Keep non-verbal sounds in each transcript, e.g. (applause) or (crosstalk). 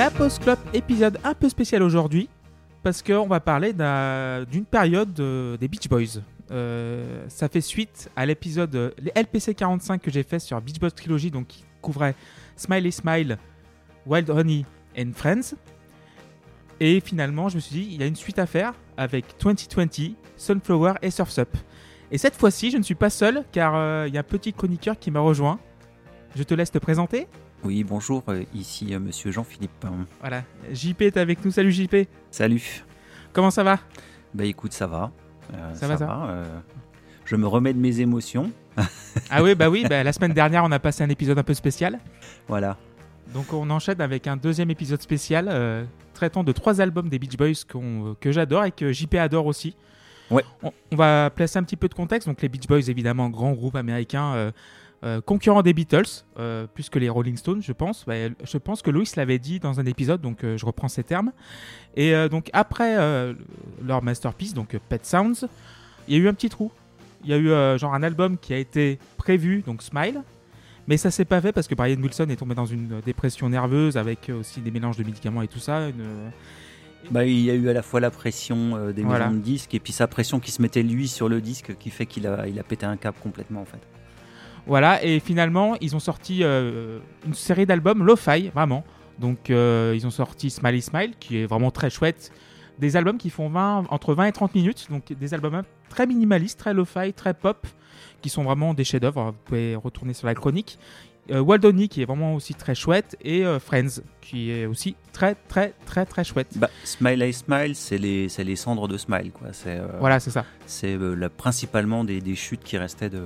La Post Club épisode un peu spécial aujourd'hui parce qu'on va parler d'un- d'une période euh, des Beach Boys. Euh, ça fait suite à l'épisode euh, les LPC 45 que j'ai fait sur Beach Boys Trilogy, donc qui couvrait Smiley Smile, Wild Honey and Friends. Et finalement, je me suis dit, il y a une suite à faire avec 2020, Sunflower et Surf's Up. Et cette fois-ci, je ne suis pas seul car il y a un petit chroniqueur qui m'a rejoint. Je te laisse te présenter. Oui, bonjour, euh, ici euh, monsieur Jean-Philippe. Voilà, JP est avec nous. Salut JP. Salut. Comment ça va? Bah écoute, ça va. Euh, Ça va, ça euh, je me remets de mes émotions. Ah oui, bah oui, bah, la semaine dernière, on a passé un épisode un peu spécial. Voilà. Donc on enchaîne avec un deuxième épisode spécial euh, traitant de trois albums des Beach Boys que j'adore et que JP adore aussi. Ouais. On, on va placer un petit peu de contexte. Donc les Beach Boys, évidemment, grand groupe américain, euh, concurrent des Beatles, euh, plus que les Rolling Stones, je pense. Bah, je pense que Louis l'avait dit dans un épisode, donc euh, je reprends ces termes. Et donc après leur masterpiece, donc Pet Sounds, il y a eu un petit trou. Il y a eu genre un album qui a été prévu, donc Smile, mais ça s'est pas fait parce que Brian Wilson est tombé dans une dépression nerveuse avec aussi des mélanges de médicaments et tout ça. une, Bah, il y a eu à la fois la pression euh, des Voilà. maisons de disques et puis sa pression qui se mettait lui sur le disque qui fait qu'il a, il a pété un câble complètement en fait. Voilà, et finalement, ils ont sorti euh, une série d'albums lo-fi, vraiment. Donc, euh, ils ont sorti Smiley Smile, qui est vraiment très chouette. Des albums qui font 20, entre 20 et 30 minutes. Donc, des albums très minimalistes, très lo-fi, très pop, qui sont vraiment des chefs-d'œuvre. Vous pouvez retourner sur la chronique. Euh, Wild Honey, qui est vraiment aussi très chouette. Et euh, Friends, qui est aussi très, très, très, très chouette. Bah, Smile I Smile, c'est les, cendres de Smile quoi. C'est euh, Voilà, c'est ça. c'est euh, principalement des, des chutes qui restaient de,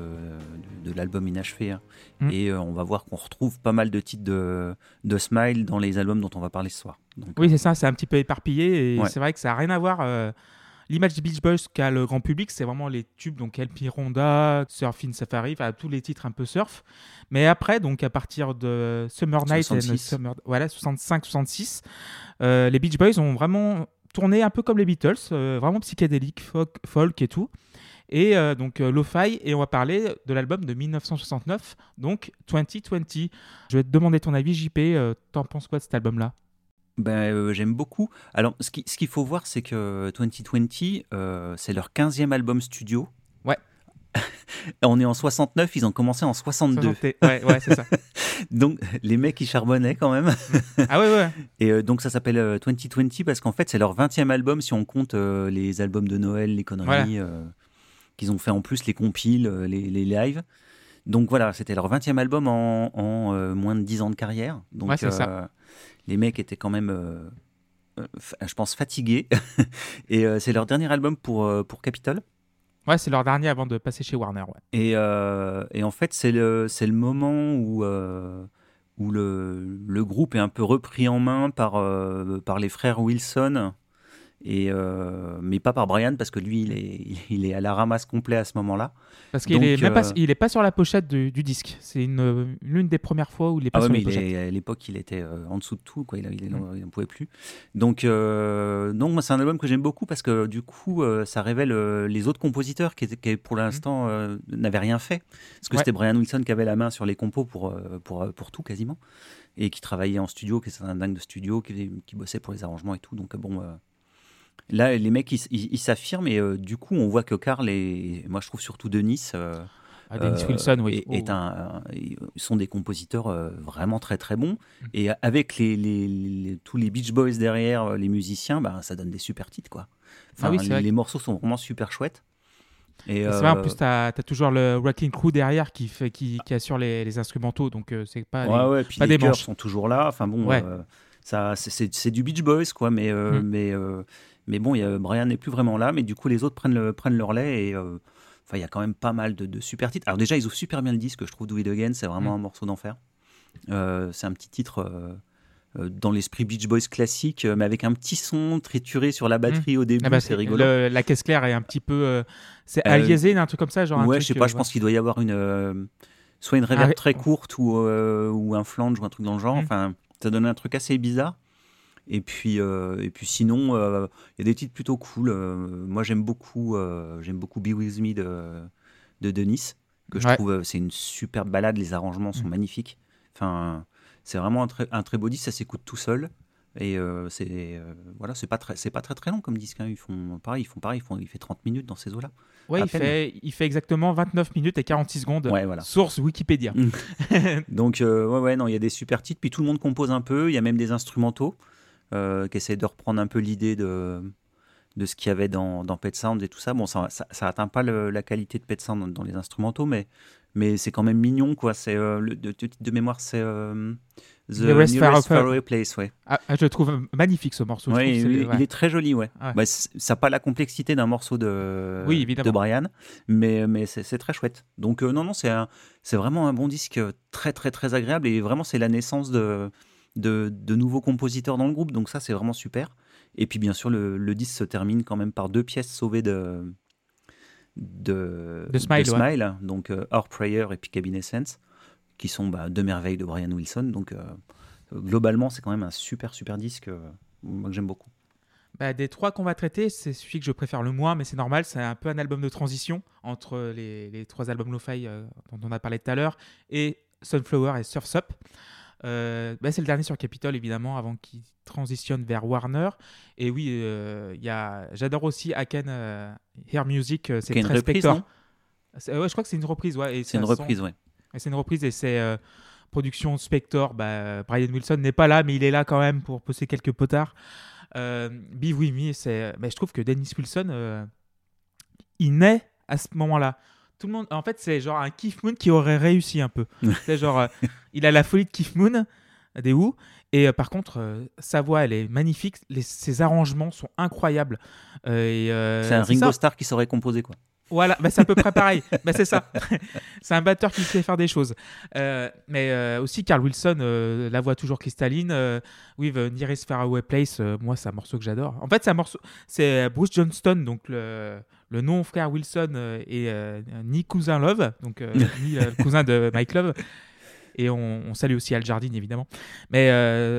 de, de l'album inachevé. hein. Mm. Et euh, on va voir qu'on retrouve pas mal de titres de, de Smile dans les albums dont on va parler ce soir. Donc, Oui, c'est ça, c'est un petit peu éparpillé et Ouais. c'est vrai que ça n'a rien à voir. L'image des Beach Boys qu'a le grand public, c'est vraiment les tubes, donc LP Ronda, Surfing Safari, enfin tous les titres un peu surf. Mais après, donc à partir de Summer Night and 66. Summer, voilà, 65-66, euh, les Beach Boys ont vraiment tourné un peu comme les Beatles, euh, vraiment psychédélique, folk, folk et tout. Et euh, donc euh, Lo-Fi, et on va parler de l'album de 1969, donc 2020. Je vais te demander ton avis, JP, euh, t'en penses quoi de cet album-là? Ben, euh, j'aime beaucoup. Alors, ce qui- ce qu'il faut voir, c'est que 2020, euh, c'est leur 15e album studio. Ouais. (laughs) On est en 69, ils ont commencé en 62. 60 Ouais, ouais, c'est ça. (laughs) Donc, les mecs, ils charbonnaient quand même. Ah ouais, ouais. (laughs) Et euh, donc, ça s'appelle euh, 2020 parce qu'en fait, c'est leur 20e album si on compte euh, les albums de Noël, les conneries euh, qu'ils ont fait en plus, les compiles, euh, les, les lives. Donc voilà, c'était leur 20e album en, en, euh, moins de 10 ans de carrière. Donc Ouais, ça. les mecs étaient quand même, euh, euh, je pense, fatigués. (laughs) Et euh, c'est leur dernier album pour, euh, pour Capitol. Ouais, c'est leur dernier avant de passer chez Warner. Ouais. Et, euh, et en fait, c'est le, le moment où, euh, où le, le groupe est un peu repris en main par, euh, par les frères Wilson, et, euh, mais pas par Brian, parce que lui, il est, il est à la ramasse complet à ce moment-là. Parce qu'il Donc, est, même pas, euh, il est pas sur la pochette du, du disque. C'est une l'une des premières fois où il est pas Ah ouais, sur mais la pochette. est- à l'époque, il était euh, en dessous de tout, quoi. Il, il, Mm. il pouvait plus. Donc, euh, moi, c'est un album que j'aime beaucoup parce que du coup, ça révèle les autres compositeurs qui, pour l'instant, euh, n'avaient rien fait. Parce que. Ouais. c'était Brian Wilson qui avait la main sur les compos pour, pour, pour tout quasiment. Et qui travaillait en studio, qui était un dingue de studio, qui, qui bossait pour les arrangements et tout. Donc, bon. Là, les mecs, ils s'affirment et euh, du coup, on voit que Carl et moi, je trouve surtout Denis, euh, Ah, Dennis euh, Wilson, oui. est, est Oh. un, sont des compositeurs euh, vraiment très très bons. Mm. Et avec les, les- les- tous les Beach Boys derrière, les musiciens, bah, ça donne des super titres. Quoi. Enfin, Ah oui, les, morceaux sont vraiment super chouettes. Et, euh, C'est vrai, en plus, tu as, toujours le Wrecking Crew derrière qui, fait, qui, qui assure les, les instrumentaux, donc euh, c'est pas. ouais, les- ouais, puis pas les des manches. sont toujours là. Enfin bon, Ouais. euh, c'est- du Beach Boys, quoi. Mais, Mm. mais, mais bon, il y a- Brian n'est plus vraiment là. Mais du coup, les autres prennent, le, prennent leur lait et. euh, Enfin, il y a quand même pas mal de, de super titres. Alors déjà, ils ouvrent super bien le disque, je trouve, Do It Again, c'est vraiment Mm. un morceau d'enfer. Euh, c'est un petit titre euh, dans l'esprit Beach Boys classique, mais avec un petit son trituré sur la batterie au début, Ah bah, c'est rigolo. le- la caisse claire est un petit peu. euh, c'est aliasé, un truc comme ça, genre. un ouais, truc, je sais pas, je pense qu'il doit y avoir une soit une reverb ré- très courte ou, ou un flange ou un truc dans le genre. Mm. Enfin, ça donne un truc assez bizarre. Et puis, euh, et puis sinon, euh, il y a des titres plutôt cool. Euh, moi, j'aime beaucoup, j'aime beaucoup Be With Me de, de Denis, que je Ouais. trouve, c'est une superbe balade. Les arrangements sont Mm. magnifiques. Enfin, c'est vraiment un très, un très beau disque. Ça s'écoute tout seul. Et euh, c'est euh, voilà, c'est pas très, c'est pas très très long comme disque. hein. Ils font pareil, ils font pareil, ils font, il fait 30 minutes dans ces eaux-là. Ouais, il peine. fait, il fait exactement 29 minutes et 46 secondes. Ouais, voilà. Source Wikipédia. (laughs) Donc euh, ouais, ouais, non, il y a des super titres. Puis tout le monde compose un peu. Il y a même des instrumentaux qui essaient de reprendre un peu l'idée de de ce qu'il y avait dans, dans Pet Sounds et tout ça. Bon, ça, ça, ça atteint pas le- la qualité de Pet Sounds dans, dans les instrumentaux, mais mais c'est quand même mignon, quoi. C'est euh, le de, de, de mémoire, c'est euh, The Nearest Nearest Far- Faraway Place, ouais. Ah, ah, je trouve magnifique ce morceau. Ouais, trouve il, c'est- ouais. il est très joli, ouais. Ouais. Bah, ça n'a pas la complexité d'un morceau de, Oui, évidemment. de Brian, mais, mais c'est très chouette. Donc, euh, non, non, c'est vraiment un bon disque euh, très, très, très agréable et vraiment, c'est la naissance de, de, de nouveaux compositeurs dans le groupe. Donc, ça, c'est vraiment super. Et puis, bien sûr, le, le disque se termine quand même par deux pièces sauvées de, de, De Smile, donc euh, Our Prayer et puis Cabin Essence, qui sont bah, deux merveilles de Brian Wilson. Donc, euh, globalement, c'est quand même un super, super disque euh, moi, que j'aime beaucoup. Bah, des trois qu'on va traiter, c'est celui que je préfère le moins, mais c'est normal. C'est un peu un album de transition entre les, les trois albums lo-fi euh, dont on a parlé tout à l'heure et Sunflower et Surf's Up. Euh, bah, c'est le dernier sur Capitol, évidemment, avant qu'il transitionne vers Warner. Et oui, euh, il y a... j'adore aussi Aken euh, Hair Music. euh, C'est une reprise, non C'est- ouais, je crois que c'est une reprise. Ouais, C'est une reprise, ouais. et C'est une reprise et c'est euh, production Spector. Bah, Brian Wilson n'est pas là, mais il est là quand même pour poser quelques potards. Euh, Be With Me, c'est. mais je trouve que Dennis Wilson, euh, il naît à ce moment-là. Tout le monde, en fait, c'est genre un Keith Moon qui aurait réussi un peu. (laughs) c'est genre, euh, il a la folie de Keith Moon des Who. Et euh, par contre, euh, sa voix, elle est magnifique. Les, ses arrangements sont incroyables. Et, C'est un Ringo. Starr qui saurait composer, quoi. Voilà, bah, c'est à peu près pareil. (laughs) bah, c'est ça. (laughs) c'est un batteur qui sait faire des choses. Mais aussi, Carl Wilson, la voix toujours cristalline. The Nearest Faraway Place, moi, c'est un morceau que j'adore. En fait, c'est un morceau. C'est Bruce Johnston, donc le, le non-frère Wilson, euh, et euh, ni cousin Love, donc euh, (laughs) ni le cousin de Mike Love. Et on, on salue aussi Al Jardine, évidemment. Mais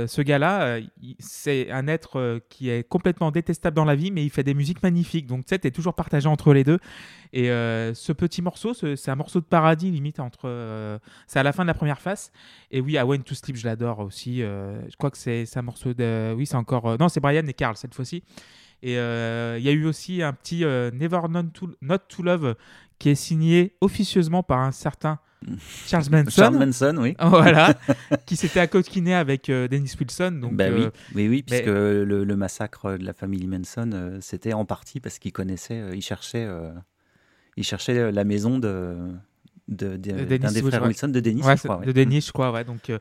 ce gars-là, c'est un être qui est complètement détestable dans la vie, mais il fait des musiques magnifiques. Donc, tu sais, t'es toujours partagé entre les deux. Et ce petit morceau, ce- c'est un morceau de paradis, limite, entre. c'est à la fin de la première face. Et oui, I Went to Sleep, je l'adore aussi. je crois que c'est un morceau de. Oui, c'est encore. non, c'est Brian et Carl cette fois-ci. Et euh, il y a eu aussi un petit euh, Never Known to, Not to Love qui est signé officieusement par un certain (laughs) Charles Manson. Charles Manson, oui. (laughs) Voilà, (laughs) qui s'était accoquiné avec euh, Dennis Wilson. Donc, bah euh, oui, oui, oui, puisque mais- le, le massacre de la famille Manson, c'était en partie parce qu'il connaissait, il cherchait, il cherchait la maison de, de, de- De d'un des frères Wilson. De Dennis, ouais, je crois. de ouais. Dennis, je crois. Ouais, donc, Ouais.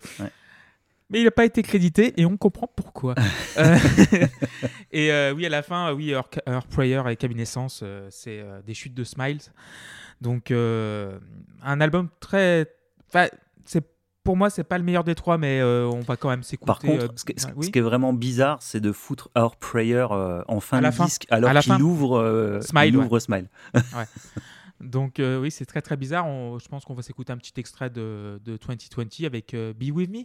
Mais il n'a pas été crédité et on comprend pourquoi. (laughs) Euh, (laughs) et euh, oui, à la fin, euh, oui, Our Prayer et Cabinescence, euh, c'est des chutes de Smiles. Donc, un album très. Enfin, c'est pour moi, c'est pas le meilleur des trois, mais euh, on va quand même s'écouter. Par contre, euh, ce, qui, ce- ouais, ce oui. qui est vraiment bizarre, c'est de foutre Our Prayer euh, en fin de fin. disque, alors qu'il ouvre, Smile, il ouais. ouvre Smile. (laughs) Donc, oui, c'est très très bizarre. On- je pense qu'on va s'écouter un petit extrait de, de 2020 avec Be With Me.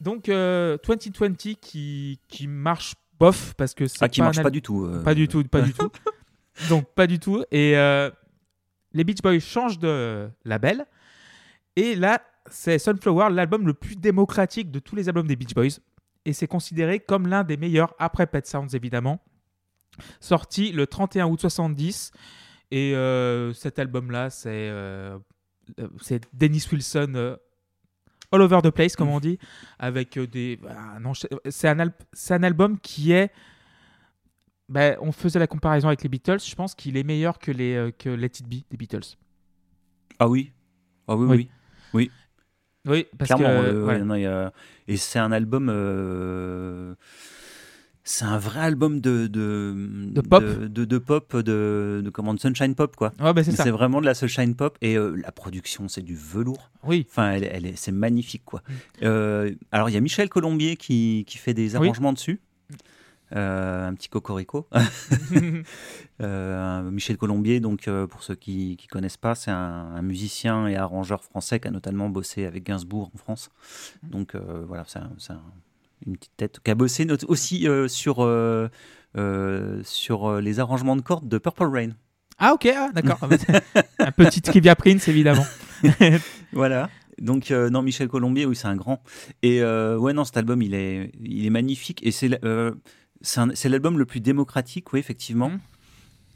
Donc, euh, 2020 qui, qui marche bof parce que c'est Ah, qui pas marche un pas du tout. euh. Pas du tout, pas du tout. (laughs) Donc, pas du tout. Et euh, les Beach Boys changent de label. Et là, c'est Sunflower, l'album le plus démocratique de tous les albums des Beach Boys. Et c'est considéré comme l'un des meilleurs, après Pet Sounds évidemment. Sorti le 31 août 70. Et euh, cet album-là, c'est euh, euh, c'est Dennis Wilson euh, all over the place, comme on dit, avec euh, des. bah, c'est un, al- un album qui est. ben, on faisait la comparaison avec les Beatles. Je pense qu'il est meilleur que les euh, que Let It Be des Beatles. Ah oui. Ah oui, Oui. oui. Oui, parce Clairement. que euh, ouais. ouais, non, il y a- Et c'est un album. euh, C'est un vrai album de. De, De pop. De, de- de pop, de, de, comment, de Sunshine Pop, quoi. Ouais, ben, c'est ça. Vraiment de la Sunshine Pop. Et euh, la production, c'est du velours. Oui. Enfin, elle, elle est, c'est magnifique, quoi. Mm. Euh, alors, il y a Michel Colombier qui, qui fait des Oui. arrangements dessus. Euh, un petit cocorico. (laughs) Euh, Michel Colombier, donc euh, pour ceux qui ne connaissent pas, c'est un, un musicien et arrangeur français qui a notamment bossé avec Gainsbourg en France. Donc euh, voilà, c'est un- c'est un- une petite tête qui a bossé aussi euh, sur, euh, euh, sur les arrangements de cordes de Purple Rain. ah ok, ah, d'accord. (laughs) un petit trivia Prince évidemment. (laughs) Voilà. Donc non, Michel Colombier, oui, c'est un grand. Et ouais, non, cet album, il est, il est magnifique. Et c'est c'est l'album le plus démocratique, oui, effectivement. Mhm.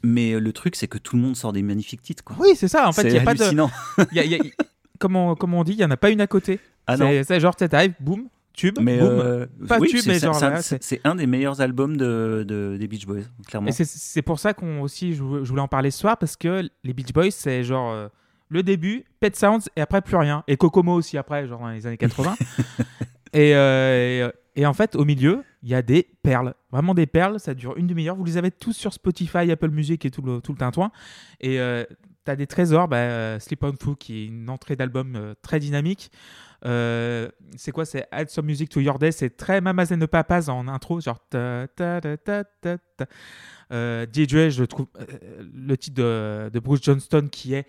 Mais le truc, c'est que tout le monde sort des magnifiques titres, quoi. Oui, c'est ça. En fait, il c'est y a pas de. hallucinant. (laughs) il y a- il y a- comme, on, comme on dit, il n'y en a pas une à côté. Ah non. c'est c'est genre, tu arrives, boum, tube, Mais euh, Pas oui, tube, c'est- mais c'est- genre, c'est un- des meilleurs albums de, de- des Beach Boys, clairement. Et c'est- pour ça qu'on aussi, je, vou- je voulais en parler ce soir, parce que les Beach Boys, c'est genre euh, le début, Pet Sounds, et après plus rien. Et Kokomo aussi après, genre dans les années 80. (laughs) et, euh, et, et en fait, au milieu, il y a des perles. Vraiment des perles, ça dure une demi-heure. Vous les avez tous sur Spotify, Apple Music et tout le, tout le tintouin. Et euh, tu as des trésors, bah, Sleep on Foo, qui est une entrée d'album très dynamique. Euh, c'est quoi C'est Add Some Music to Your Day? C'est très Mamas and the Papas en intro, genre. ta, ta, ta, ta, ta, ta. Euh, DJ, je trouve euh, le titre de, de Bruce Johnston qui est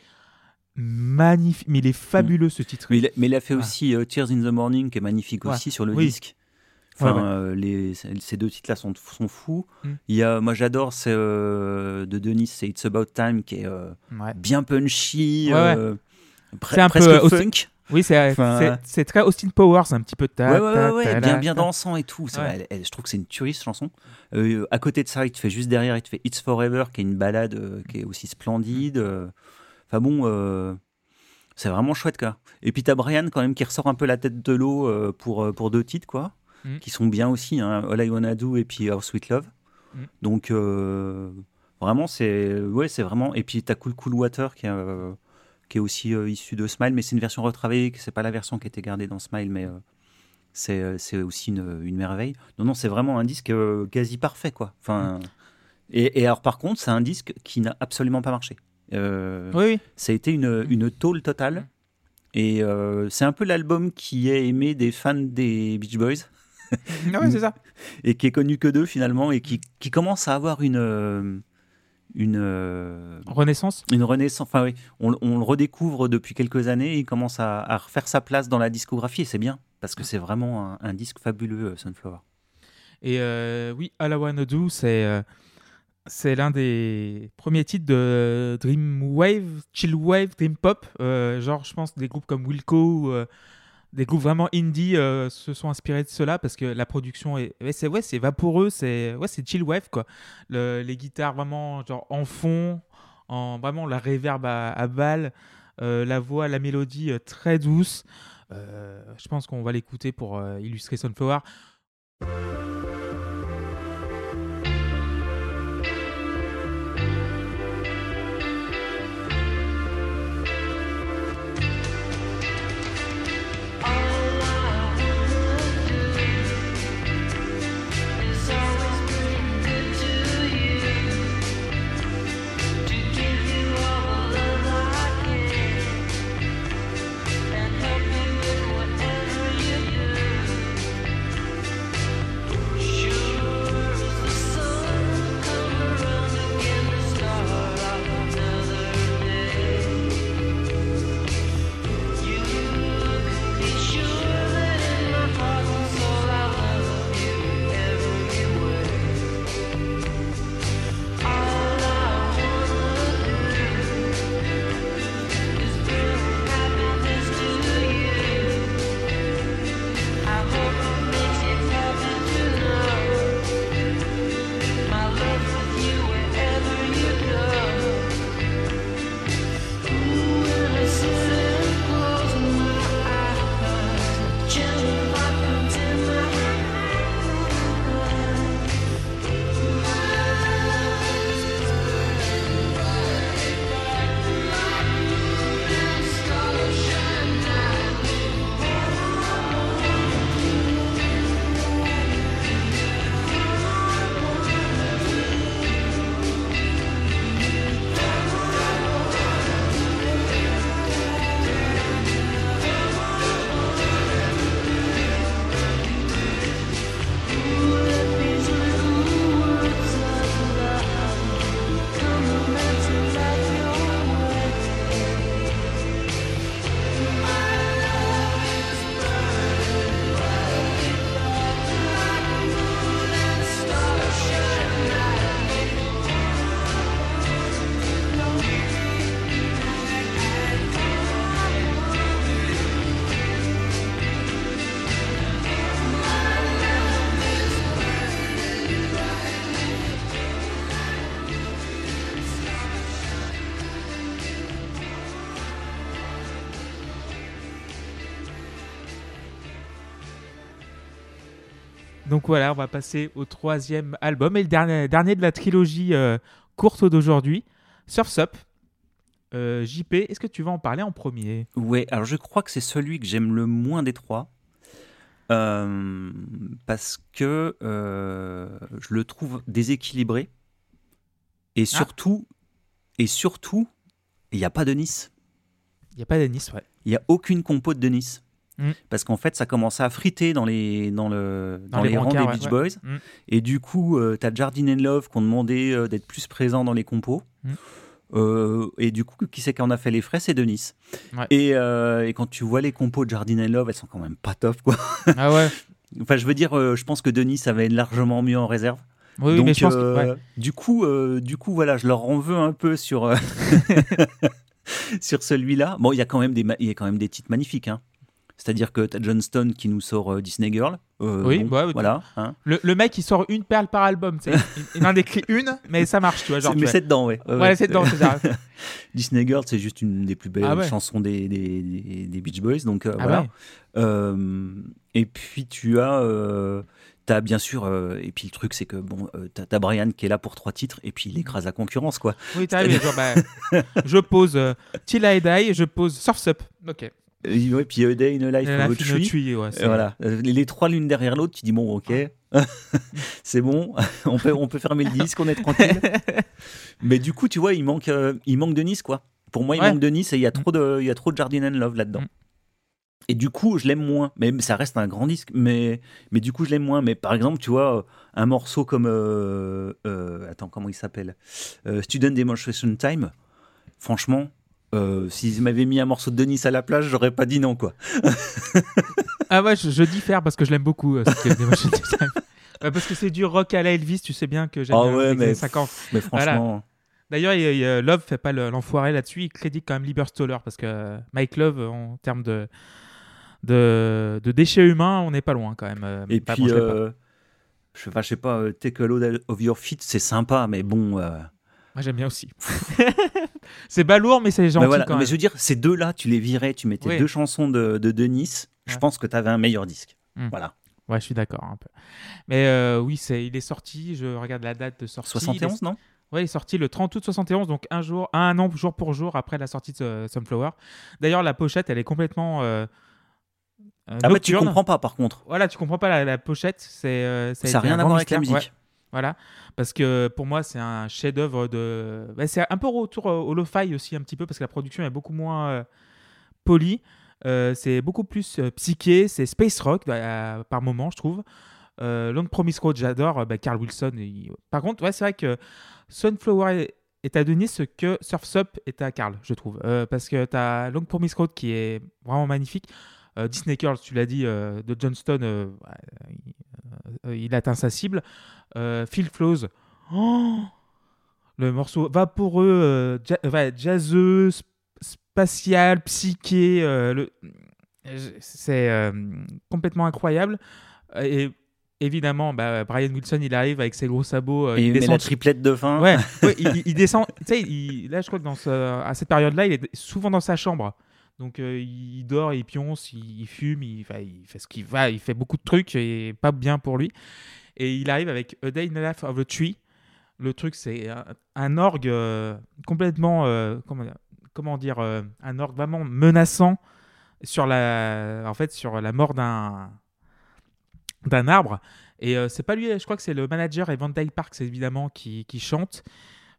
magnifique, mais il est fabuleux ce titre. Mais il, a, mais il a fait aussi euh, Tears in the Morning, qui est magnifique Ouais. aussi sur le Oui. disque. Enfin, Ouais, ouais. euh, les, ces deux titres-là sont, sont fous. Mm. Il y a, moi, j'adore c'est euh, de Denis, c'est It's About Time, qui est euh, Ouais. bien punchy, C'est un presque peu funk. Oui, c'est Enfin, c'est- très Austin Powers, un petit peu. ta, Ouais, ouais, ta, ouais, ouais, ta, bien, bien dansant et tout. Ouais. elle- elle- je trouve que c'est une tuerie, cette chanson. Euh, à côté de ça, il te fait juste derrière, il te fait It's Forever, qui est une balade euh, qui est aussi splendide. euh. Enfin bon, euh, c'est vraiment chouette, quoi. Et puis t'as Brian, quand même, qui ressort un peu la tête de l'eau euh, pour, euh, pour deux titres, quoi. Mm. Qui sont bien aussi, hein, All I Wanna Do et puis Our Sweet Love. Mm. Donc, euh, vraiment, c'est ouais, c'est vraiment. Et puis t'as Cool Cool Water, qui est, euh, qui est aussi euh, issu de Smile, mais c'est une version retravaillée, c'est pas la version qui a été gardée dans Smile, mais euh, c'est euh, c'est aussi une, une merveille. Non, non, c'est vraiment un disque quasi parfait, quoi. Enfin, et, et alors, par contre, c'est un disque qui n'a absolument pas marché. Euh, Oui, oui. Ça a été une, une tôle totale. Et euh, c'est un peu l'album qui est aimé des fans des Beach Boys. Ah (laughs) ouais, c'est ça. (laughs) et qui est connu que d'eux finalement et qui, qui commence à avoir une une euh, Renaissance? une renaissance. Enfin oui, on, on le redécouvre depuis quelques années. Il commence à, à refaire sa place dans la discographie et c'est bien parce que c'est vraiment un, un disque fabuleux, euh, Sunflower. Et euh, oui, Do, c'est euh, c'est l'un des premiers titres de Dream Wave, Chill Wave, Dream Pop. Genre, je pense des groupes comme Wilco, des groupes vraiment indie euh, se sont inspirés de cela parce que la production est, ouais, c'est vaporeux, c'est ouais, c'est chill wave quoi. Le- les guitares vraiment genre en fond, en vraiment la reverb à, à balle, euh, la voix, la mélodie euh, très douce. Je pense qu'on va l'écouter pour illustrer Sunflower. Donc voilà, on va passer au troisième album et le dernier, dernier de la trilogie euh, courte d'aujourd'hui, Surf's Up. Euh, JP, est-ce que tu vas en parler en premier? Ouais, alors je crois que c'est celui que j'aime le moins des trois. Euh, parce que je le trouve déséquilibré. Et surtout, et surtout, il n'y a pas de Nice. Il n'y a pas d'Anis, ouais. Il n'y a aucune compo de Nice. Mm. Parce qu'en fait, ça commençait à friter dans les, dans le, dans les les, rangs des ouais, Beach ouais. Boys. Mm. Et du coup, tu as Jardine and Love qui ont demandé euh, d'être plus présents dans les compos. Mm. Euh, et du coup, qui c'est qui en a fait les frais? C'est Denis. Ouais. Et, euh, et quand tu vois les compos de Jardine and Love, elles sont quand même pas top. Quoi. Ah ouais (laughs) Enfin, je veux dire, euh, je pense que Denis avait largement mieux en réserve. Oui, Donc, mais je pense que. euh, du coup, euh, du coup, voilà, je leur en veux un peu sur euh, (laughs) sur celui-là. Bon, il y a quand même des, il y a quand même des titres magnifiques. Hein. C'est-à-dire que tu as Johnston qui nous sort euh, Disney Girl. Euh, Oui, bon, bah, voilà. hein. Le, le mec, il sort une perle par album. (laughs) Il, en écrit une, mais ça marche, tu vois. Genre, mais c'est dedans, ouais. Ouais, c'est dedans, c'est ça. (laughs) Disney Girl, c'est juste une des plus belles Ah ouais. chansons des, des, des- des Beach Boys. Donc euh, Ah voilà. ouais. Et puis tu as, t'as bien sûr, euh, et puis le truc c'est que bon, euh, t'as, t'as Brian qui est là pour trois titres et puis il écrase la concurrence quoi. Oui, t'as vu, genre, bah, (laughs) je pose euh, Till I Die, je pose Surf's Up. Ok. Et ouais, puis A Day in a Life a Tree. Ouais, Et c'est- voilà, Euh, les, trois l'une derrière l'autre, tu dis bon, ok, (laughs) c'est bon, (laughs) on peut, on peut fermer le disque, on est tranquille. (laughs) Mais du coup, tu vois, il manque, euh, il manque de Nice, quoi. Pour moi, il Ouais. manque de Nice et il y a trop de, il y a trop de Jardine and Love là-dedans. Mm. Et du coup, je l'aime moins. Mais ça reste un grand disque, mais, mais du coup, je l'aime moins. Mais par exemple, tu vois, un morceau comme. euh, euh, attends, comment il s'appelle? Euh, Student Demonstration Time. Franchement, euh, s'ils m'avaient mis un morceau de Denis à la plage, j'aurais pas dit non, quoi. (laughs) Ah ouais, je, je diffère parce que je l'aime beaucoup. euh, (laughs) parce que c'est du rock à la Elvis, tu sais bien que j'aime bien ouais, les mais- années 50. Mais franchement. D'ailleurs, il il Love fait pas le- l'enfoiré là-dessus, il crédite quand même Lieberstoller parce que euh, Mike Love, en termes de, de, de déchets humains, on n'est pas loin quand même. euh, Et puis, bon, je pas. je, sais pas, Take a Load of Your Feet, c'est sympa, mais bon. Moi j'aime bien aussi. (laughs) c'est balourd, mais c'est gentil mais voilà. quand Mais même. je veux dire, ces deux-là, tu les virais, tu mettais Oui. deux chansons de, de Denis, je Ouais. pense que tu avais un meilleur disque. Hmm. Voilà. Ouais, je suis d'accord un peu. Mais euh, oui, c'est, il est sorti, je regarde la date de sortie. 71, non? Ouais, il est sorti le 30 août 71, donc un jour, un an jour pour jour après la sortie de euh, Sunflower. D'ailleurs, la pochette, elle est complètement euh, Ah, mais tu comprends pas, par contre. Voilà, tu comprends pas la, la pochette, c'est euh, Ça a rien à voir avec la musique. Ouais, voilà, parce que pour moi, c'est un chef-d'œuvre de. bah, c'est un peu retour au lo-fi aussi un petit peu parce que la production est beaucoup moins euh, polie. Euh, c'est beaucoup plus euh, psyché, c'est space rock euh, par moment, je trouve. Long Promise Road, j'adore. bah, Carl Wilson. il- Par contre, ouais, c'est vrai que Sunflower est- à Denis que Surf's Up est à Carl, je trouve. Parce que tu as Long Promise Road qui est vraiment magnifique. Euh, Disney Girls, tu l'as dit, de Johnston, il atteint sa cible. Euh, Phil Flows, oh, le morceau vaporeux, euh, ja- ouais, jazzeux, sp- spatial, psyché, euh, le- c'est complètement incroyable. Et évidemment, bah, Brian Wilson, il arrive avec ses gros sabots. euh, il met descend la triplette de fin. Ouais, (laughs) ouais, il, descend. Tu sais, il- là, je crois que dans ce- à cette période-là, il est souvent dans sa chambre. Donc, euh, il dort, il pionce, il, il fume, il, enfin, il fait ce qu'il va, il fait beaucoup de trucs et pas bien pour lui. Et il arrive avec A Day in the Life of a Tree. Le truc, c'est un, orgue euh, complètement, euh, comment dire, comment dire euh, un orgue vraiment menaçant sur la, en fait, sur la mort d'un d'un arbre. Et euh, c'est pas lui, je crois que c'est le manager et Van Dyke Parks évidemment qui, qui chante,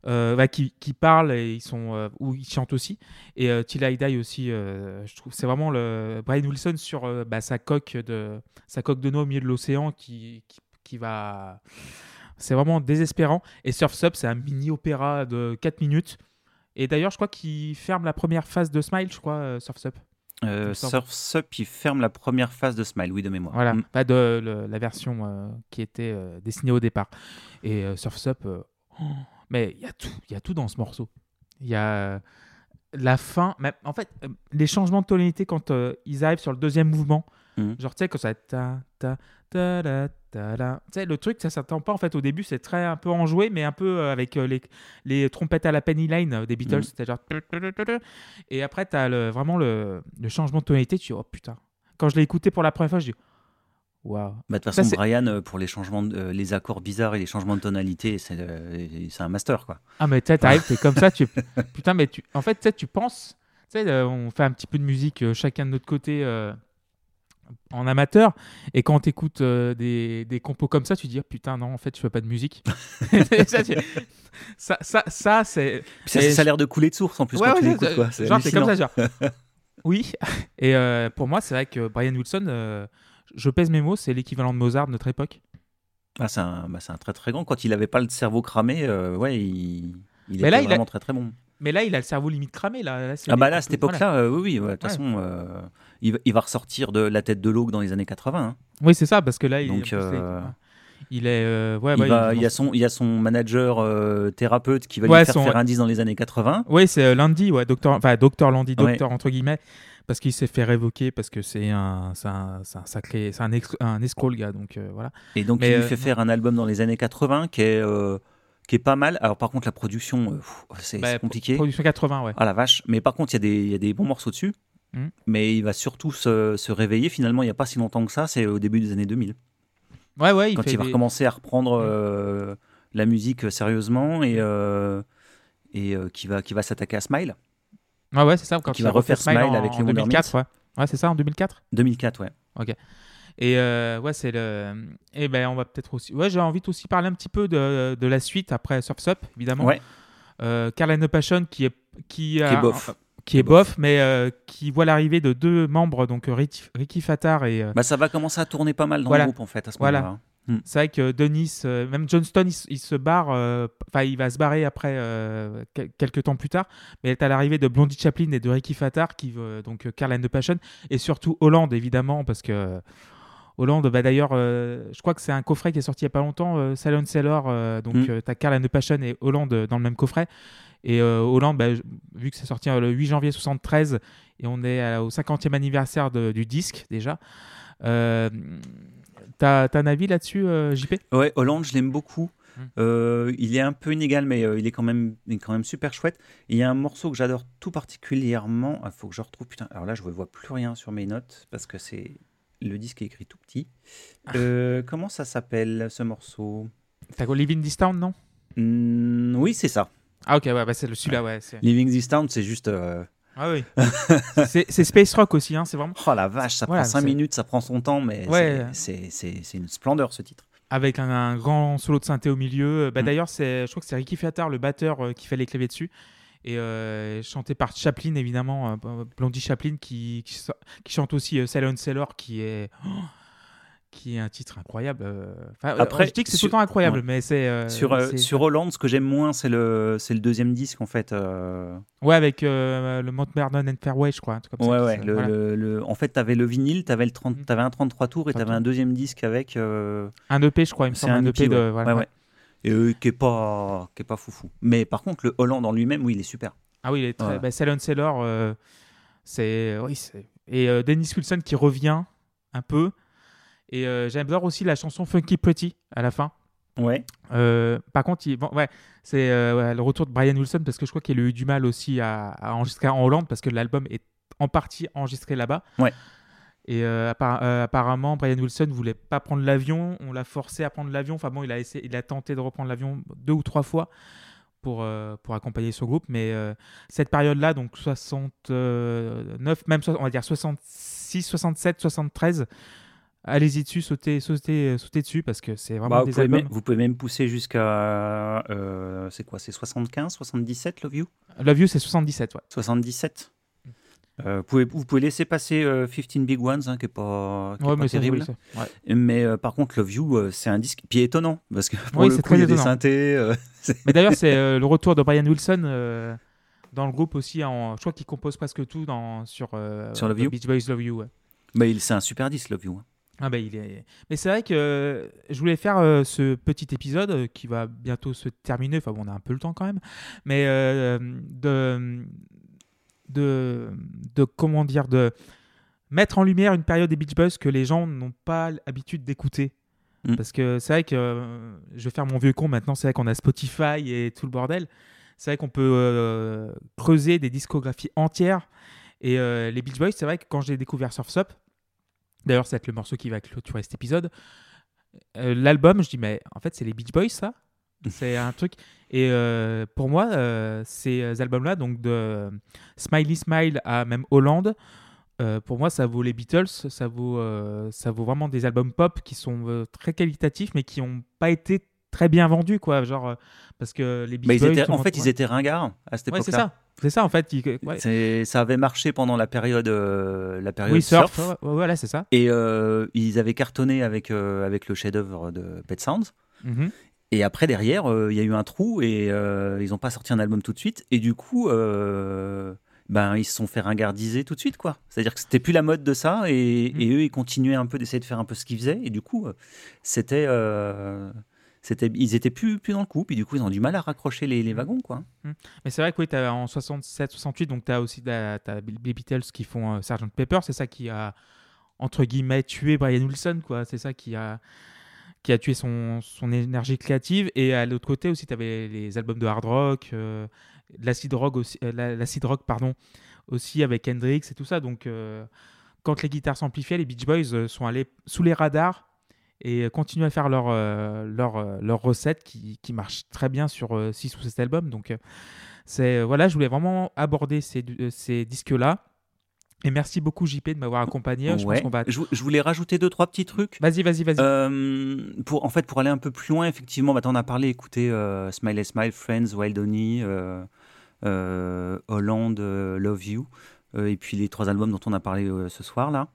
euh, bah, qui, qui parle et ils sont euh, ou ils chantent aussi. Et euh, Till aussi, euh, je trouve c'est vraiment le Brian Wilson sur euh, bah, sa coque de sa coque de noix au milieu de l'océan qui, qui, qui va, c'est vraiment désespérant. Et Surf's Up c'est un mini opéra de 4 minutes. Et d'ailleurs, je crois qu'il ferme la première phase de Smile, je crois, euh, Surf's Up. Euh, Up, il ferme la première phase de Smile, oui, de mémoire. Voilà, Mm. pas de le- la version euh, qui était euh, dessinée au départ. Et Surf's Up, euh, oh, mais il y a tout, il y a tout dans ce morceau. Il y a la fin, mais en fait, les changements de tonalité quand ils arrivent sur le deuxième mouvement, Mhm. genre tu sais quand ça ta ta ta ta la, tu sais le truc ça s'attend pas en fait au début, c'est très un peu enjoué, mais un peu euh, avec euh, les, les trompettes à la Penny Line euh, des Beatles, c'était genre et après tu as le, vraiment le, le changement de tonalité, tu dis oh putain. Quand je l'ai écouté pour la première fois, je dis waouh. Bah, de toute façon, Brian, pour les changements, de- euh, les accords bizarres et les changements de tonalité, c'est euh, un master, quoi. Ah, mais tu sais, t'arrives, t'es comme ça, tu. (laughs) Putain, mais tu. En fait, tu penses. Tu sais, on fait un petit peu de musique euh, chacun de notre côté en amateur. Et quand t'écoutes euh, des, des compos comme ça, tu te dis, oh, putain, non, en fait, je fais pas de musique. (laughs) ça, tu- ça, ça, ça, c'est. Ça, a l'air de couler de source en plus Ouais, quand tu ouais, l'écoutes, c'est- quoi. C'est Genre, c'est comme ça, genre. (laughs) oui. Et euh, pour moi, c'est vrai que Brian Wilson, euh, je pèse mes mots, c'est l'équivalent de Mozart de notre époque. Ah, c'est un, bah, un très très grand. Quand il avait pas le cerveau cramé, ouais, il, il était là, il a- vraiment très très bon. Mais là, il a le cerveau limite cramé. Là, Ah bah là, à cette époque-là, euh, oui, oui, ouais, de toute Ouais. façon, euh, il, va- il va ressortir de la tête de l'eau dans les années 80. hein. Oui, c'est ça, parce que là, il, Donc, euh, est. euh, ouais, il, va- y a son, il a son manager thérapeute qui va lui faire son- faire un disque dans les années 80. Oui, c'est Landy, ouais, docteur, enfin docteur Landy, docteur entre guillemets, parce qu'il s'est fait révoquer parce que c'est un, un, un sacré, c'est un, un escroc le gars, donc voilà. Et donc, Mais, il lui fait faire un album dans les années 80 qui est, qui est pas mal. Alors, par contre, la production, euh, c'est Bah, compliqué. Production 80, ouais. Ah la vache. Mais par contre, il y, a des- il y a des bons morceaux dessus. Mhm. Mais il va surtout se, se réveiller finalement il n'y a pas si longtemps que ça, c'est au début des années 2000. Ouais, ouais, il quand fait il va des- recommencer à reprendre euh, la musique euh, sérieusement et, euh, et euh, qui va, qui va s'attaquer à Smile. Ouais, ouais, c'est ça. Quand Qui il va refaire Smile en, avec les en Wonder 2004, ouais. Ouais, c'est ça, en 2004. 2004, ouais. Et euh, ouais, c'est le. Et ben, on va peut-être aussi. Ouais, j'ai envie de aussi parler un petit peu de, de la suite après Surf's Up, évidemment. Ouais. Euh, Carl Passion qui est qui a Qui est bof. qui est bof, mais euh, qui voit l'arrivée de deux membres, donc euh, Ricky, Ricky Fattar et Bah, ça va commencer à tourner pas mal dans Voilà. le groupe en fait à ce Voilà. moment-là. c'est vrai que Denis, euh, même Johnston, il, se barre, euh, enfin il va se barrer après euh, quel- quelques temps plus tard, mais à l'arrivée de Blondie Chaplin et de Ricky Fattar, qui donc Carl and the Passion, et surtout Hollande évidemment, parce que Hollande, bah, d'ailleurs, euh, je crois que c'est un coffret qui est sorti il y a pas longtemps, euh, Salon Sailor, euh, donc Mm. tu as Carl and the Passion et Hollande euh, dans le même coffret. Et euh, Hollande, bah, vu que c'est sorti euh, le 8 janvier 73 et on est au 50e anniversaire de- du disque déjà, euh, t'as t'as un avis là-dessus, euh, JP Ouais, Hollande, je l'aime beaucoup. Mm. Euh, il est un peu inégal, mais euh, il est quand même, il est quand même super chouette. Et Il y a un morceau que j'adore tout particulièrement. Il faut que je retrouve. Putain, alors là, je ne vois plus rien sur mes notes parce que c'est le disque est écrit tout petit. Euh, comment ça s'appelle ce morceau? T'as quoi, Living This Town, non? Hmm, Oui, c'est ça. Ah ok, ouais, bah, c'est le- celui-là, ouais. c'est- Living This Town, c'est juste. euh, Ah oui. (laughs) c'est c'est Space Rock aussi, hein, c'est vraiment Oh la vache, ça Voilà, prend 5 c'est- minutes, ça prend son temps, mais Ouais. c'est- c'est c'est- c'est une splendeur ce titre. avec un, un grand solo de synthé au milieu. Bah, Mm. D'ailleurs, c'est, je crois que c'est Ricky Fattar, le batteur, euh, qui fait les claviers dessus. Et euh, chanté par Chaplin, évidemment, euh, Blondie Chaplin, qui, qui, chante aussi euh, Silent Sailor, qui est, oh, (gasps) qui est un titre incroyable. euh. Enfin, Après, je dis que c'est tout le temps incroyable, ouais. mais c'est. euh, sur, euh, sur Hollande, ce que j'aime moins, c'est le, c'est le deuxième disque en fait. euh, Ouais, avec le Mount Vernon and Fairway, je crois. un truc comme ça, Ouais, ouais. Le, voilà. le- le- En fait, tu avais le vinyle, tu avais, le 30 Mhm. t'avais un 33 tours et tu avais 33. un deuxième disque avec. Un EP, je crois, il me C'est semble. un EP, EP, de. voilà, Ouais, ouais. ouais. Et euh, qui est pas, qui est pas foufou. Mais par contre, le Hollande en lui-même, oui, il est super. Ah oui, il est très. Ouais. Bah, Silent Sailor, euh, c'est. Oui, c'est. Et euh, Dennis Wilson qui revient un peu. Et euh, j'adore aussi la chanson Funky Pretty à la fin. Ouais. Par contre, il- bon, ouais, c'est ouais, le retour de Brian Wilson parce que je crois qu'il a eu du mal aussi à, à enregistrer en Hollande parce que l'album est en partie enregistré là-bas. Ouais. Et euh, euh, apparemment, Brian Wilson voulait pas prendre l'avion. On l'a forcé à prendre l'avion. Enfin bon, il a essayé, il a tenté de reprendre l'avion deux ou trois fois pour euh, pour accompagner ce groupe. Mais euh, cette période-là, donc 69, même so- on va dire 66, 67, 73. Allez-y dessus, sautez, sautez, sautez dessus parce que c'est vraiment Bah, vous, des pouvez albums. même, vous pouvez même pousser jusqu'à. c'est quoi C'est 75, 77, Love You? Love You, c'est 77, ouais. 77 Euh, vous, pouvez, vous pouvez laisser passer euh, 15 Big Ones, hein, qui n'est pas, qui est pas mais terrible. oui, c'est- ouais. Mais euh, par contre, Love You, euh, c'est un disque. Puis étonnant, parce que pour Oui, le c'est coup, il y a des synthés. (laughs) Mais d'ailleurs, c'est le retour de Brian Wilson dans le groupe aussi. En, je crois qu'il compose presque tout dans, sur, Sur Love You Beach Boys Love You. ouais. mais il- c'est un super disque, Love You. hein. Ah bah, il est... Mais c'est vrai que je voulais faire ce petit épisode qui va bientôt se terminer. Enfin bon, on a un peu le temps quand même. Mais de, de, de comment dire, de mettre en lumière une période des Beach Boys que les gens n'ont pas l'habitude d'écouter. Mm. Parce que c'est vrai que euh, je vais faire mon vieux con maintenant. C'est vrai qu'on a Spotify et tout le bordel. C'est vrai qu'on peut euh, creuser des discographies entières. Et euh, les Beach Boys, c'est vrai que quand j'ai découvert Surf's Up, d'ailleurs, c'est le morceau qui va clôturer cet épisode, l'album, je dis, mais en fait, c'est les Beach Boys, ça? (laughs) C'est un truc. Et euh, pour moi, euh, ces albums-là, donc de Smiley Smile à même Hollande, euh, pour moi, ça vaut les Beatles, ça vaut, euh, ça vaut vraiment des albums pop qui sont euh, très qualitatifs, mais qui n'ont pas été très bien vendus, quoi. Genre, euh, parce que les Bah, tout en fait, ils étaient ringards à cette Ouais, époque-là. c'est ça. C'est ça, en fait. ouais. Ça avait marché pendant la période, euh, la période Oui, surf. surf. ouais, ouais, voilà, c'est ça. Et euh, ils avaient cartonné avec, euh, avec le chef-d'œuvre de Pet Sounds. Mhm. Et après, derrière, euh, il y a eu un trou et euh, ils n'ont pas sorti un album tout de suite. Et du coup, euh, ben, ils se sont fait ringardiser tout de suite. quoi. C'est-à-dire que c'était plus la mode de ça. Et, et eux, ils continuaient un peu d'essayer de faire un peu ce qu'ils faisaient. Et du coup, c'était. c'était, ils étaient plus, plus dans le coup, puis du coup ils ont du mal à raccrocher les, les wagons quoi. Mais c'est vrai que oui, t'as en 67, 68, donc tu as aussi les Beatles qui font Sgt Pepper, c'est ça qui a entre guillemets tué Brian Wilson, quoi. C'est ça qui a qui a tué son, son énergie créative. Et à l'autre côté aussi, tu avais les albums de hard rock, euh, de l'acid rock aussi, euh, rock pardon, aussi avec Hendrix et tout ça. Donc euh, quand les guitares s'amplifiaient, les Beach Boys euh, sont allés sous les radars et continuent à faire leur, leur, leur recette qui, qui marche très bien sur 6 ou 7 albums. Donc c'est voilà, je voulais vraiment aborder ces, ces disques-là. Et merci beaucoup JP de m'avoir accompagné. Je pense qu'on va... je, je voulais rajouter deux trois petits trucs. Vas-y, vas-y, vas-y. Euh, pour, en fait, pour aller un peu plus loin, effectivement, bah, tu en as parlé, écoutez, euh, Smile and Smile, Friends, Wild Honey, euh, euh, Holland, Love You, et puis les trois albums dont on a parlé ce soir là.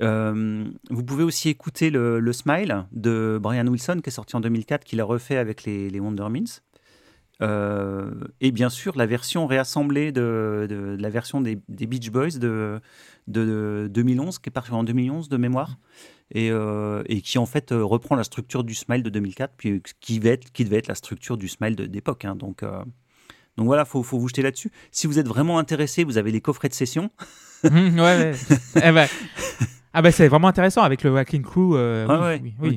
Vous pouvez aussi écouter le, le Smile de Brian Wilson qui est sorti en 2004, qu'il a refait avec les, les Wondermins. Euh, et bien sûr la version réassemblée de, de- de la version des, des Beach Boys de, de 2011 qui est partie en 2011 de mémoire et, euh, et qui en fait euh, reprend la structure du Smile de 2004 puis qui devait être, qui devait être la structure du Smile d'époque hein. donc euh, donc voilà faut, faut vous jeter là-dessus si vous êtes vraiment intéressé vous avez les coffrets de session ouais, ouais. (laughs) Eh ben, Ah bah c'est vraiment intéressant avec le Wacking Crew. euh, oui, ouais. oui,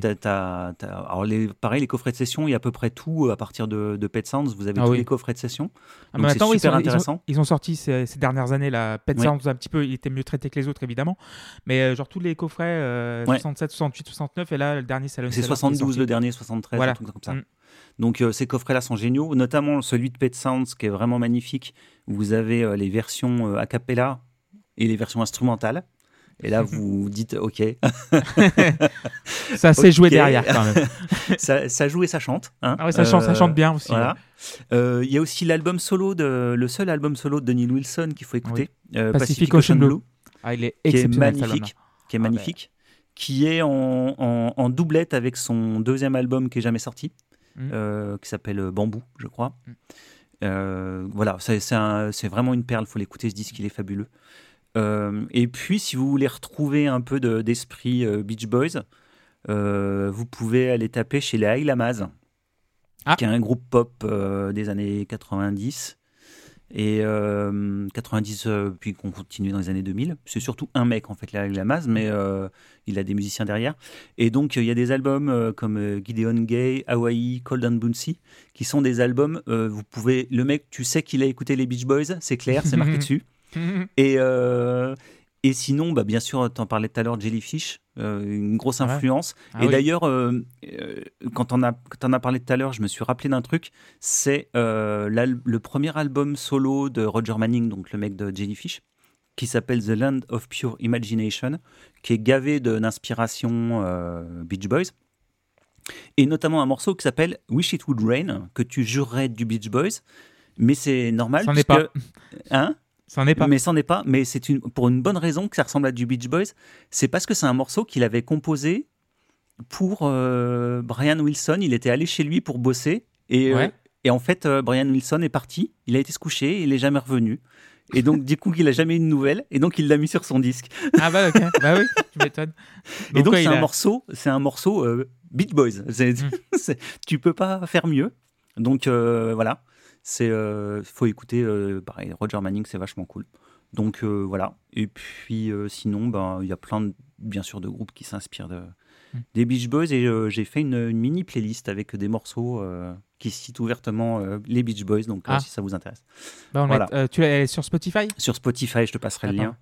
alors les, pareil, les coffrets de session, il y a à peu près tout euh, à partir de, de Pet Sounds. Vous avez Ah tous les coffrets de session. Ah, mais c'est ils, super ils ont, intéressant. ils ont sorti ces, ces dernières années la Pet. Sounds un petit peu, il était mieux traité que les autres évidemment, mais euh, genre tous les coffrets euh, Ouais. 67, 68, 69 et là le dernier c'est le C'est 72 le dernier, 73, Voilà. un truc comme ça. Mm. Donc euh, ces coffrets-là sont géniaux, notamment celui de Pet Sounds qui est vraiment magnifique. Vous avez euh, les versions euh, a cappella et les versions instrumentales. Et là, vous dites, OK, (laughs) Ça s'est joué derrière quand même. (laughs) ça, ça joue et ça chante. hein. Ah ouais, ça, chante, ça chante bien aussi. Voilà. Euh, Il y a aussi l'album solo, de, le seul album solo de Neil Wilson qu'il faut écouter, euh, Pacific Ocean Blue. Ah, il est qui est magnifique, qui est Ah, magnifique, qui est en, en- en doublette avec son deuxième album qui est jamais sorti, Mm. euh, qui s'appelle Bambou, je crois. Mm. Voilà, c'est un- vraiment une perle, faut l'écouter, ce disque il est fabuleux. Euh, et puis, si vous voulez retrouver un peu de- d'esprit euh, Beach Boys, euh, vous pouvez aller taper chez les High Lamas, Ah. qui est un groupe pop des années 90. Et euh, 90, euh, puis qu'on continue dans les années 2000. C'est surtout un mec, en fait, les High Lamas, mais il a des musiciens derrière. Et donc, il y a des albums comme Gideon Gay, Hawaii, Cold and Bouncy, qui sont des albums, vous pouvez, le mec, tu sais qu'il a écouté les Beach Boys, c'est clair, c'est marqué (laughs) dessus. (laughs) Et, euh, et sinon, bah, bien sûr, tu en parlais tout à l'heure, Jellyfish, euh, une grosse influence. Ah et oui. d'ailleurs, euh, quand on a, quand on a parlé tout à l'heure, je me suis rappelé d'un truc. C'est le premier album solo de Roger Manning, donc le mec de Jellyfish, qui s'appelle The Land of Pure Imagination, qui est gavé d'inspiration Beach Boys. Et notamment un morceau qui s'appelle Wish It Would Rain, que tu jurerais du Beach Boys. Mais c'est normal. Est puisque- pas. Hein? Ça en est pas. mais c'en est pas. Mais c'est une, pour une bonne raison que ça ressemble à du Beach Boys. C'est parce que c'est un morceau qu'il avait composé pour euh, Brian Wilson. Il était allé chez lui pour bosser. Et, euh, et en fait, euh, Brian Wilson est parti. Il a été se coucher. Il est jamais revenu. Et donc, du coup, il a jamais eu de nouvelles. Et donc, il l'a mis sur son disque. Ah bah ok, bah oui, tu m'étonnes. et donc, c'est un a- morceau. C'est un morceau Beach Boys. Mm. (laughs) tu peux pas faire mieux. Donc voilà. C'est euh, faut écouter. euh, pareil, Roger Manning, c'est vachement cool. Donc euh, voilà. Et puis sinon, ben il y a plein de, bien sûr de groupes qui s'inspirent de, Mm. des Beach Boys et j'ai fait une, une mini playlist avec des morceaux qui citent ouvertement euh, les Beach Boys. Donc euh, Ah. si ça vous intéresse, Bah, on Voilà. met- euh, tu l'as sur Spotify? Sur Spotify, je te passerai le lien.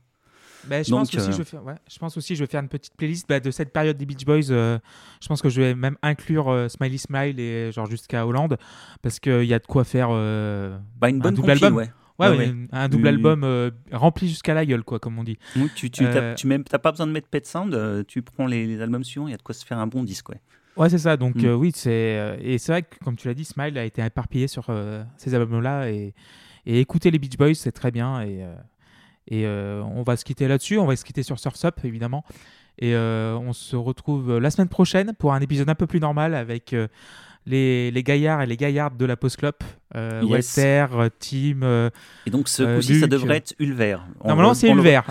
Bah, je, Donc, pense aussi, euh, je, vais faire, ouais, je pense aussi je vais faire une petite playlist bah, de cette période des Beach Boys. euh, je pense que je vais même inclure euh, Smiley Smile et genre jusqu'à Hollande parce qu'il y a de quoi faire. euh, Bah, une bonne double compile, album. ouais. Ouais, Ouais, ouais, ouais. un double album euh, rempli jusqu'à la gueule, quoi, comme on dit. Oui, tu Euh, tu même t'as pas besoin de mettre Pet Sound, tu prends les, les albums suivants, il y a de quoi se faire un bon disque, ouais. Ouais, c'est ça. Donc, Mm. euh, oui, c'est. et c'est vrai que, comme tu l'as dit, Smile a été éparpillé sur ces albums-là. Et, et écouter les Beach Boys, c'est très bien. Et, et euh, on va se quitter là-dessus. On va se quitter sur Surf's Up, évidemment. Et euh, on se retrouve la semaine prochaine pour un épisode un peu plus normal avec euh, les, les gaillards et les gaillardes de la Post Club. Euh, Yes. Walter, euh, Tim. euh, Et donc ce Euh, coup-ci, ça devrait euh, être Ulver. On Normalement, le- c'est Ulver. (laughs)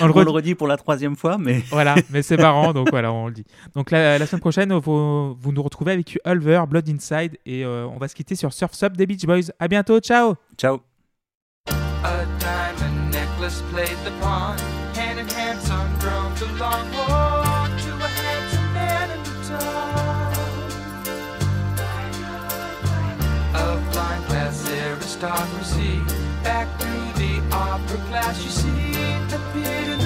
on le On redit. le redit pour la troisième fois, mais (laughs) Voilà, mais c'est marrant, donc voilà, on le dit. (laughs) Donc la, la semaine prochaine, vous, vous nous retrouvez avec Ulver, Blood Inside, et euh, on va se quitter sur Surf's Up des Beach Boys. À bientôt, ciao ciao. A played the pawn. Hand in hand, son drove the long walk to a handsome man in the town. Of blind class aristocracy, back through the opera glass, you see the pit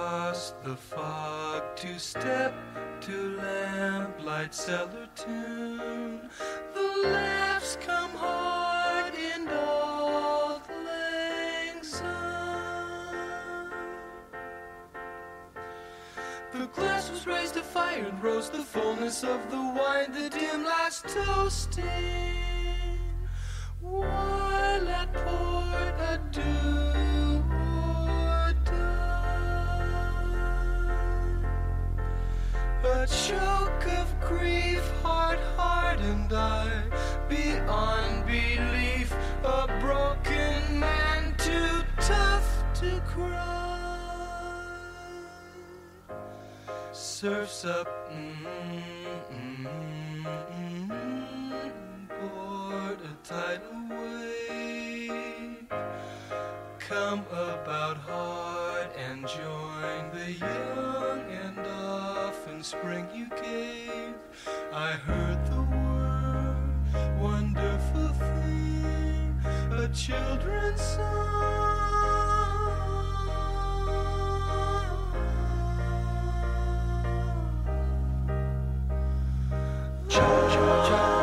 across the fog to step to lamplight cellar tune. The laughs come hard in old lang. The glass was raised to fire and rose the fullness of the wine, the dim last toasting. While at port adieu A choke of grief, heart hardened I, beyond belief, a broken man too tough to cry. Surfs up, mm, mm, mm, board a tidal wave. Come about hard and join the young and and spring you gave. I heard the word, wonderful thing, a children's song. Cha cha cha.